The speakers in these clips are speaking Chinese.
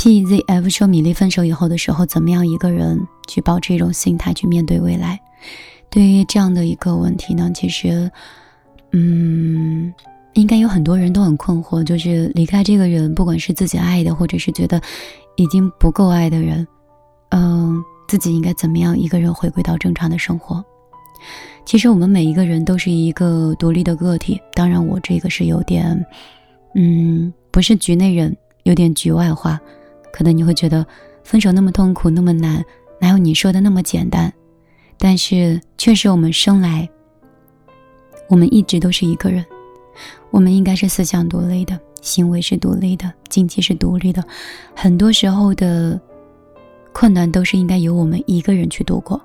PZF 说米粒分手以后的时候，怎么样一个人去保持一种心态去面对未来？对于这样的一个问题呢，其实，嗯，应该有很多人都很困惑，就是离开这个人，不管是自己爱的，或者是觉得已经不够爱的人，嗯，自己应该怎么样一个人回归到正常的生活？其实我们每一个人都是一个独立的个体，当然我这个是有点，嗯，不是局内人，有点局外话。可能你会觉得分手那么痛苦，那么难，哪有你说的那么简单？但是确实，我们生来，我们一直都是一个人，我们应该是思想独立的，行为是独立的，经济是独立的，很多时候的困难都是应该由我们一个人去度过。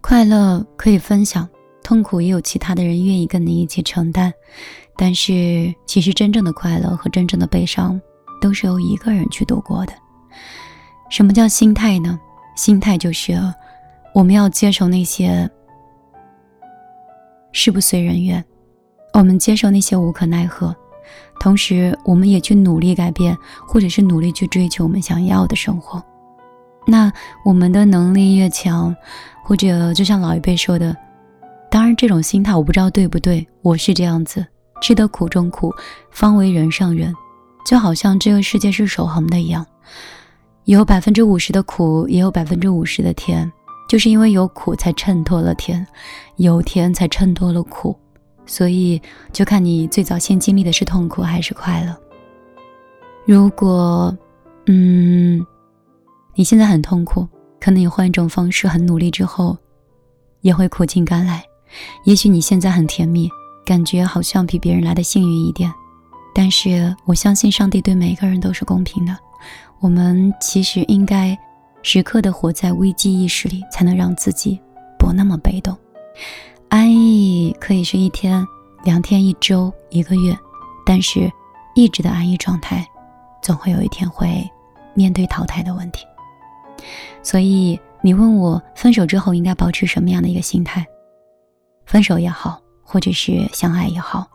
快乐可以分享，痛苦也有其他的人愿意跟你一起承担。但是，其实真正的快乐和真正的悲伤。都是由一个人去度过的。什么叫心态呢？心态就是我们要接受那些事不随人愿，我们接受那些无可奈何，同时我们也去努力改变，或者是努力去追求我们想要的生活。那我们的能力越强，或者就像老一辈说的，当然这种心态我不知道对不对，我是这样子，吃得苦中苦，方为人上人。就好像这个世界是守恒的一样，有百分之五十的苦，也有百分之五十的甜。就是因为有苦，才衬托了甜；有甜，才衬托了苦。所以，就看你最早先经历的是痛苦还是快乐。如果，嗯，你现在很痛苦，可能你换一种方式，很努力之后，也会苦尽甘来。也许你现在很甜蜜，感觉好像比别人来的幸运一点。但是我相信上帝对每个人都是公平的，我们其实应该时刻的活在危机意识里，才能让自己不那么被动。安逸可以是一天、两天、一周、一个月，但是一直的安逸状态，总会有一天会面对淘汰的问题。所以你问我分手之后应该保持什么样的一个心态？分手也好，或者是相爱也好，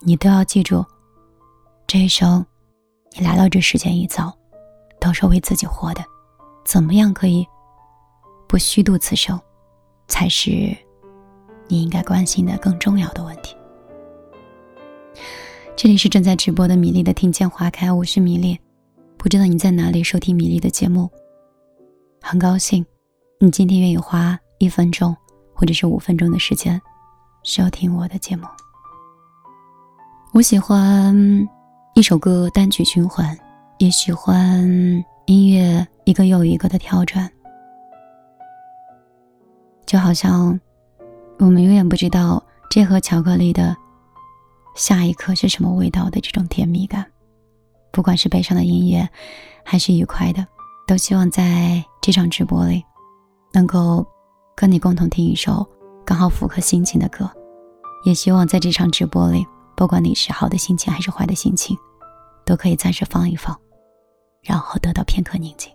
你都要记住。这一生，你来到这世间一遭，都是为自己活的。怎么样可以不虚度此生，才是你应该关心的更重要的问题。这里是正在直播的米粒的听见花开，我是米粒。不知道你在哪里收听米粒的节目，很高兴你今天愿意花一分钟或者是五分钟的时间收听我的节目。我喜欢。一首歌单曲循环，也喜欢音乐一个又一个的跳转，就好像我们永远不知道这盒巧克力的下一刻是什么味道的这种甜蜜感。不管是悲伤的音乐，还是愉快的，都希望在这场直播里，能够跟你共同听一首刚好符合心情的歌。也希望在这场直播里。不管你是好的心情还是坏的心情，都可以暂时放一放，然后得到片刻宁静。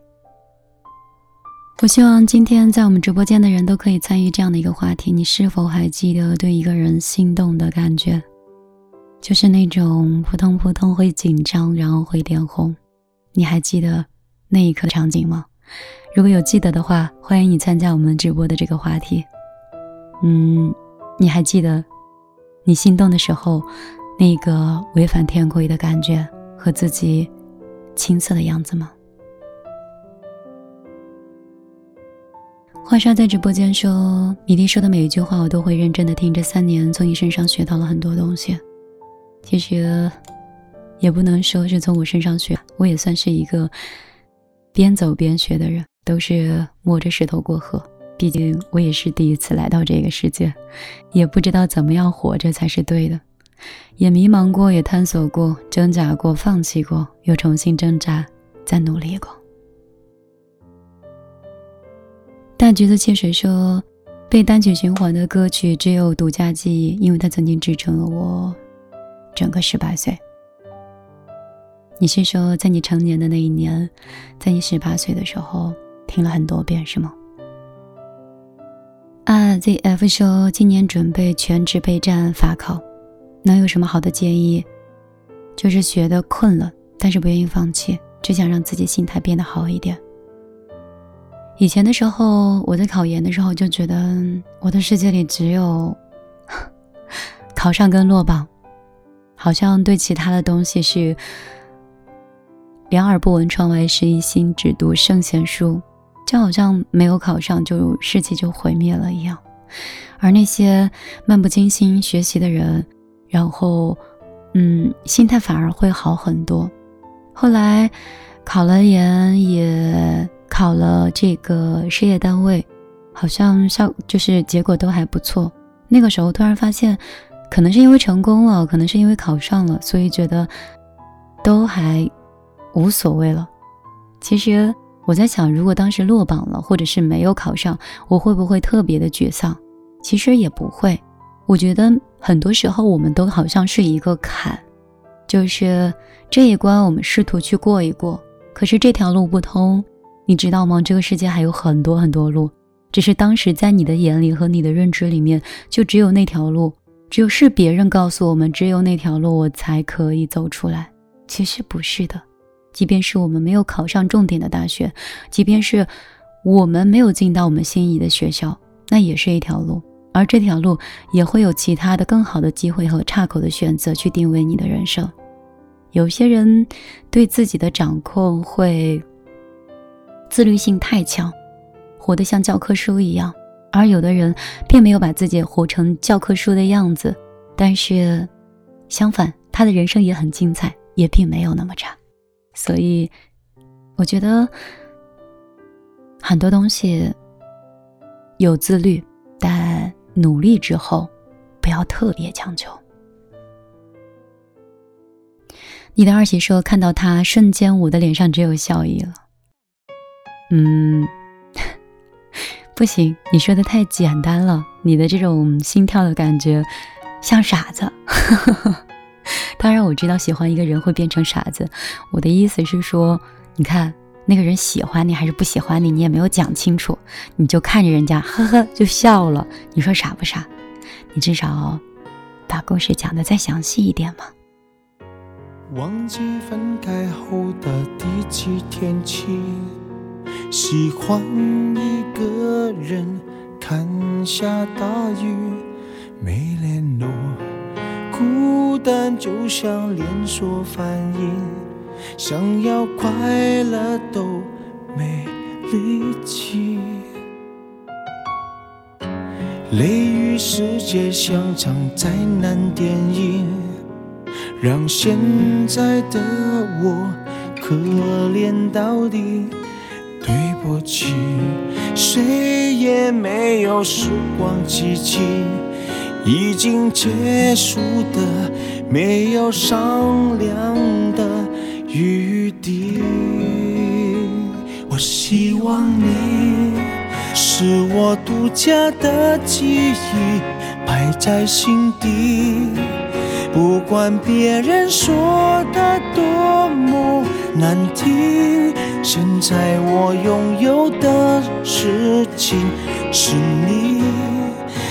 我希望今天在我们直播间的人都可以参与这样的一个话题：你是否还记得对一个人心动的感觉？就是那种扑通扑通会紧张，然后会脸红。你还记得那一刻的场景吗？如果有记得的话，欢迎你参加我们直播的这个话题。嗯，你还记得？你心动的时候，那个违反天规的感觉和自己青涩的样子吗？华莎在直播间说：“米粒说的每一句话，我都会认真的听。这三年从你身上学到了很多东西。其实，也不能说是从我身上学，我也算是一个边走边学的人，都是摸着石头过河。”毕竟我也是第一次来到这个世界，也不知道怎么样活着才是对的，也迷茫过，也探索过，挣扎过，放弃过，又重新挣扎，再努力过。大橘子汽水说，被单曲循环的歌曲只有独家记忆，因为它曾经支撑了我整个十八岁。你是说，在你成年的那一年，在你十八岁的时候听了很多遍，是吗？，ZF 说今年准备全职备战法考，能有什么好的建议？就是学的困了，但是不愿意放弃，只想让自己心态变得好一点。以前的时候，我在考研的时候就觉得我的世界里只有 考上跟落榜，好像对其他的东西是两耳不闻窗外事，一心只读圣贤书，就好像没有考上就世界就毁灭了一样。而那些漫不经心学习的人，然后嗯，心态反而会好很多。后来考了研也。考了这个事业单位，好像效就是结果都还不错。那个时候突然发现，可能是因为成功了，可能是因为考上了，所以觉得都还无所谓了。其实我在想，如果当时落榜了，或者是没有考上，我会不会特别的沮丧？其实也不会。我觉得很多时候我们都好像是一个坎，就是这一关我们试图去过一过，可是这条路不通。你知道吗？这个世界还有很多很多路，只是当时在你的眼里和你的认知里面，就只有那条路，只有是别人告诉我们，只有那条路我才可以走出来。其实不是的，即便是我们没有考上重点的大学，即便是我们没有进到我们心仪的学校，那也是一条路，而这条路也会有其他的更好的机会和岔口的选择去定位你的人生。有些人对自己的掌控会。自律性太强，活得像教科书一样，而有的人并没有把自己活成教科书的样子，但是相反，他的人生也很精彩，也并没有那么差。所以，我觉得很多东西有自律，但努力之后不要特别强求。你的二喜说，看到他瞬间，我的脸上只有笑意了。嗯，不行，你说的太简单了。你的这种心跳的感觉，像傻子。呵呵呵 当然，我知道喜欢一个人会变成傻子。我的意思是说，你看那个人喜欢你还是不喜欢你，你也没有讲清楚，你就看着人家，呵呵就笑了。你说傻不傻？你至少把故事讲的再详细一点嘛。忘记分开后的第几天起。喜欢一个人看下大雨，没联络，单就像连锁反应，想要快乐都没力气。雷雨世界像场灾难电影，让现在的我可怜到底。对不起，谁也没有时光机器，已经结束的，没有商量的余地。我希望你是我独家的记忆，摆在心底，不管别人说的多么难听。现在我拥有的事情是你，